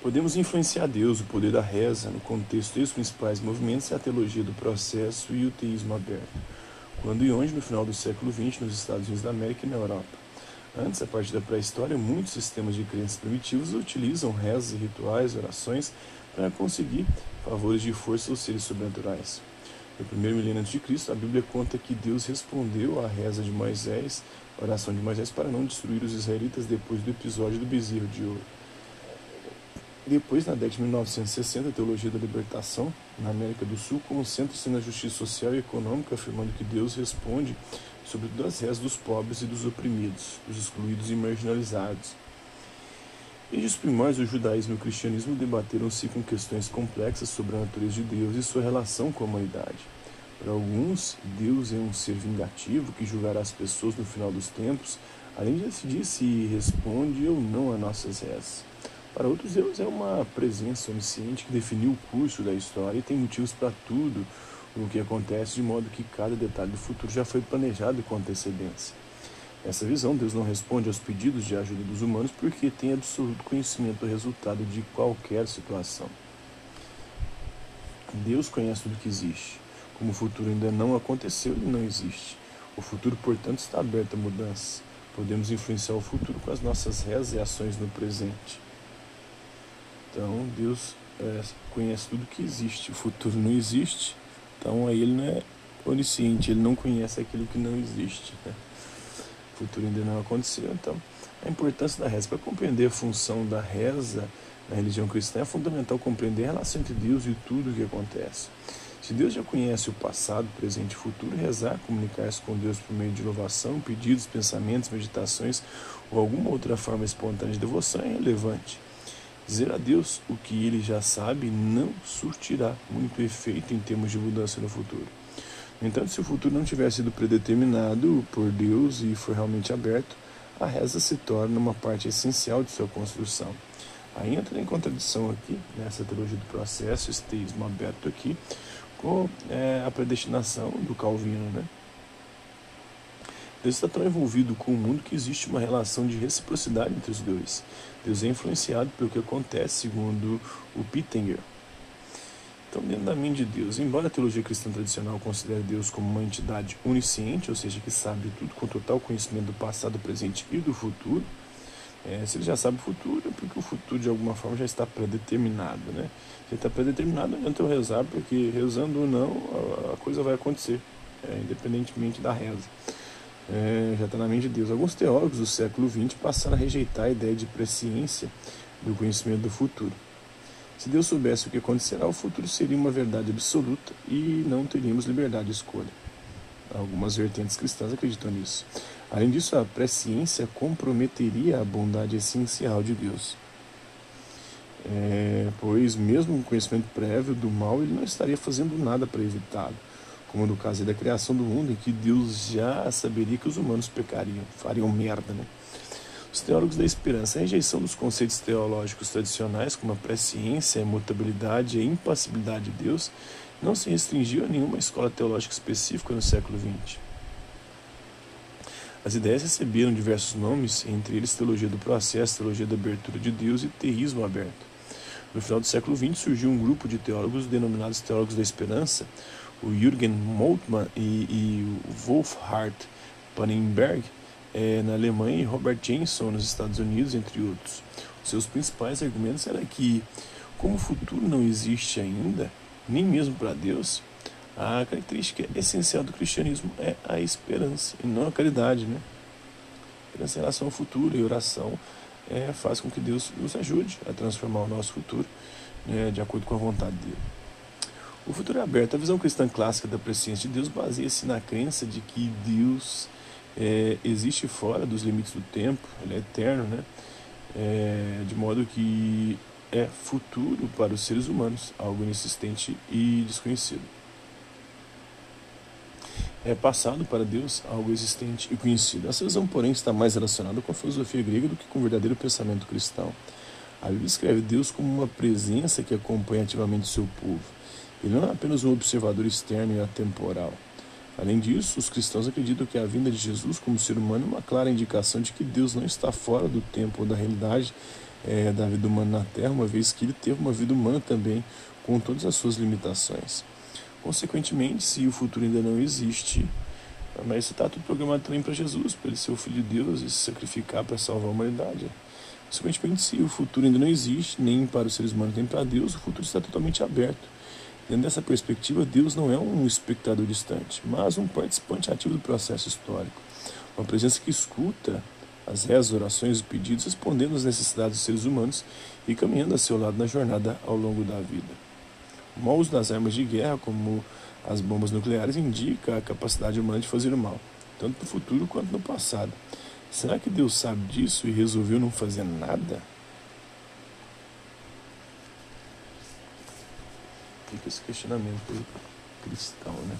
Podemos influenciar Deus, o poder da reza, no contexto dos principais movimentos é a teologia do processo e o teísmo aberto, quando e onde no final do século XX nos Estados Unidos da América e na Europa. Antes, a partir da pré-história, muitos sistemas de crenças primitivos utilizam rezas e rituais, orações, para conseguir favores de força aos seres sobrenaturais. No primeiro milênio antes de Cristo, a Bíblia conta que Deus respondeu à reza de Moisés, a oração de Moisés, para não destruir os israelitas depois do episódio do bezerro de ouro. Depois, na década de 1960, a teologia da libertação na América do Sul concentra-se na justiça social e econômica, afirmando que Deus responde sobretudo às rezas dos pobres e dos oprimidos, dos excluídos e marginalizados. Desde os primórdios, o judaísmo e o cristianismo debateram-se com questões complexas sobre a natureza de Deus e sua relação com a humanidade. Para alguns, Deus é um ser vingativo que julgará as pessoas no final dos tempos, além de decidir se responde ou não a nossas rezas. Para outros, Deus é uma presença onisciente que definiu o curso da história e tem motivos para tudo o que acontece, de modo que cada detalhe do futuro já foi planejado com antecedência. Nessa visão, Deus não responde aos pedidos de ajuda dos humanos porque tem absoluto conhecimento do resultado de qualquer situação. Deus conhece tudo que existe. Como o futuro ainda não aconteceu, ele não existe. O futuro, portanto, está aberto a mudanças. Podemos influenciar o futuro com as nossas rezas e ações no presente. Então Deus é, conhece tudo que existe. O futuro não existe, então aí ele não é onisciente, ele não conhece aquilo que não existe. Né? O futuro ainda não aconteceu, então a importância da reza para compreender a função da reza na religião cristã é fundamental compreender a relação entre Deus e tudo o que acontece. Se Deus já conhece o passado, presente e futuro, rezar, comunicar-se com Deus por meio de louvação, pedidos, pensamentos, meditações ou alguma outra forma espontânea de devoção é relevante. Dizer a Deus o que ele já sabe não surtirá muito efeito em termos de mudança no futuro. No entanto, se o futuro não tiver sido predeterminado por Deus e for realmente aberto, a reza se torna uma parte essencial de sua construção. Aí entra em contradição aqui, nessa teologia do processo, esse teísmo aberto aqui, com é, a predestinação do Calvino, né? Deus está tão envolvido com o mundo que existe uma relação de reciprocidade entre os dois. Deus é influenciado pelo que acontece, segundo o Pittenger. Então, dentro da mente de Deus, embora a teologia cristã tradicional considere Deus como uma entidade onisciente, ou seja, que sabe tudo com total conhecimento do passado, do presente e do futuro, é, se ele já sabe o futuro, é porque o futuro de alguma forma já está predeterminado, né? Se está predeterminado, não adianta eu rezar, porque rezando ou não, a, coisa vai acontecer, é, independentemente da reza é, já está na mente de Deus. Alguns teólogos do século XX passaram a rejeitar a ideia de presciência do conhecimento do futuro. Se Deus soubesse o que acontecerá, o futuro seria uma verdade absoluta e não teríamos liberdade de escolha. Algumas vertentes cristãs acreditam nisso. Além disso, a presciência comprometeria a bondade essencial de Deus. É, pois, mesmo com conhecimento prévio do mal, ele não estaria fazendo nada para evitá-lo como no caso da criação do mundo, em que Deus já saberia que os humanos pecariam, fariam merda. Né? Os teólogos da esperança, a rejeição dos conceitos teológicos tradicionais, como a presciência, a imutabilidade e a impassibilidade de Deus, não se restringiu a nenhuma escola teológica específica no século XX. As ideias receberam diversos nomes, entre eles teologia do processo, teologia da abertura de Deus e teísmo aberto. No final do século XX surgiu um grupo de teólogos denominados teólogos da esperança, o Jürgen Moltmann e, e o Wolfhard Pannenberg é, na Alemanha e Robert Jenson nos Estados Unidos, entre outros. Os seus principais argumentos eram que, como o futuro não existe ainda, nem mesmo para Deus, a característica essencial do cristianismo é a esperança e não a caridade, né? Esperança em relação ao futuro e oração é, faz com que Deus nos ajude a transformar o nosso futuro né, de acordo com a vontade dele. O futuro é aberto. A visão cristã clássica da presciência de Deus baseia-se na crença de que Deus é, existe fora dos limites do tempo, ele é eterno, né? É, de modo que é futuro para os seres humanos, algo inexistente e desconhecido. É passado para Deus, algo existente e conhecido. Essa visão, porém, está mais relacionada com a filosofia grega do que com o verdadeiro pensamento cristão. A Bíblia escreve Deus como uma presença que acompanha ativamente o seu povo ele não é apenas um observador externo e atemporal. Além disso, os cristãos acreditam que a vinda de Jesus como ser humano é uma clara indicação de que Deus não está fora do tempo ou da realidade é, da vida humana na Terra, uma vez que ele teve uma vida humana também, com todas as suas limitações. Consequentemente, se o futuro ainda não existe, mas está tudo programado também para Jesus, para ele ser o Filho de Deus e se sacrificar para salvar a humanidade. Consequentemente, se o futuro ainda não existe, nem para os seres humanos, nem para Deus, o futuro está totalmente aberto. Dentro dessa perspectiva, Deus não é um espectador distante, mas um participante ativo do processo histórico. Uma presença que escuta as rezas, orações e pedidos, respondendo às necessidades dos seres humanos e caminhando a seu lado na jornada ao longo da vida. O mau uso das armas de guerra, como as bombas nucleares, indica a capacidade humana de fazer o mal, tanto no futuro quanto no passado. Será que Deus sabe disso e resolveu não fazer nada? Fica esse questionamento cristão, né?